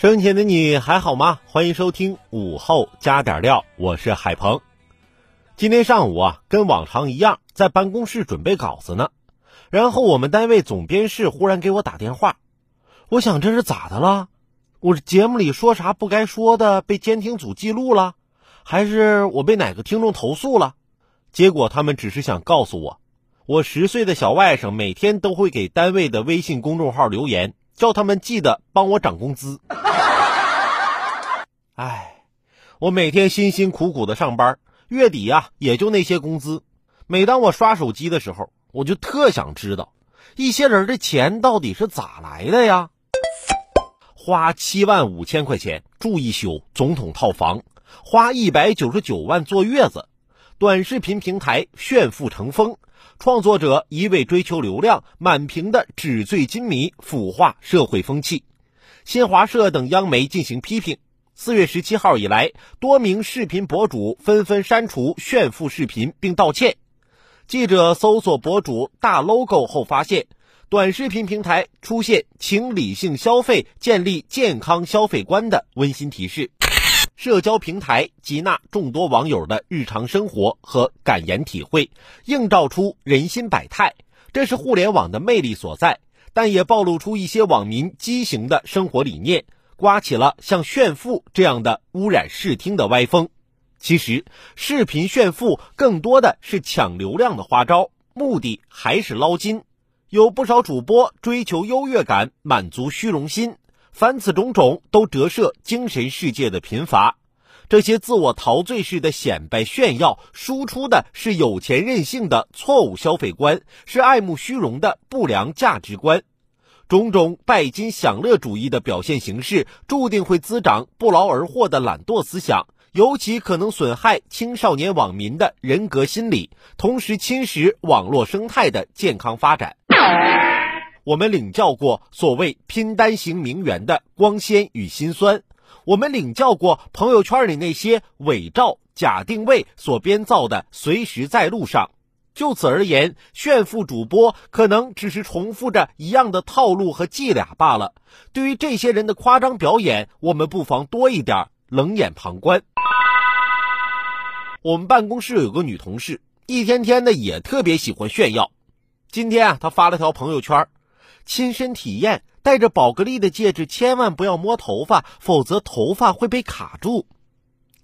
生前的你还好吗？欢迎收听午后加点料，我是海鹏。今天上午啊，跟往常一样，在办公室准备稿子呢。然后我们单位总编室忽然给我打电话，我想这是咋的了？我节目里说啥不该说的被监听组记录了，还是我被哪个听众投诉了？结果他们只是想告诉我，我十岁的小外甥每天都会给单位的微信公众号留言。叫他们记得帮我涨工资。哎，我每天辛辛苦苦的上班，月底呀也就那些工资。每当我刷手机的时候，我就特想知道，一些人的钱到底是咋来的呀？花七万五千块钱住一宿总统套房，花一百九十九万坐月子，短视频平台炫富成风。创作者一味追求流量，满屏的纸醉金迷，腐化社会风气。新华社等央媒进行批评。四月十七号以来，多名视频博主纷纷删除炫富视频并道歉。记者搜索博主大 logo 后发现，短视频平台出现“请理性消费，建立健康消费观”的温馨提示。社交平台集纳众多网友的日常生活和感言体会，映照出人心百态，这是互联网的魅力所在。但也暴露出一些网民畸形的生活理念，刮起了像炫富这样的污染视听的歪风。其实，视频炫富更多的是抢流量的花招，目的还是捞金。有不少主播追求优越感，满足虚荣心。凡此种种，都折射精神世界的贫乏。这些自我陶醉式的显摆炫耀，输出的是有钱任性的错误消费观，是爱慕虚荣的不良价值观。种种拜金享乐主义的表现形式，注定会滋长不劳而获的懒惰思想，尤其可能损害青少年网民的人格心理，同时侵蚀网络生态的健康发展。我们领教过所谓拼单型名媛的光鲜与心酸，我们领教过朋友圈里那些伪造、假定位所编造的随时在路上。就此而言，炫富主播可能只是重复着一样的套路和伎俩罢了。对于这些人的夸张表演，我们不妨多一点冷眼旁观。我们办公室有个女同事，一天天的也特别喜欢炫耀。今天啊，她发了条朋友圈。亲身体验，戴着宝格丽的戒指，千万不要摸头发，否则头发会被卡住。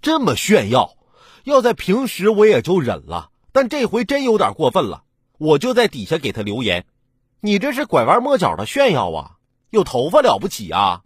这么炫耀，要在平时我也就忍了，但这回真有点过分了。我就在底下给他留言：“你这是拐弯抹角的炫耀啊！有头发了不起啊？”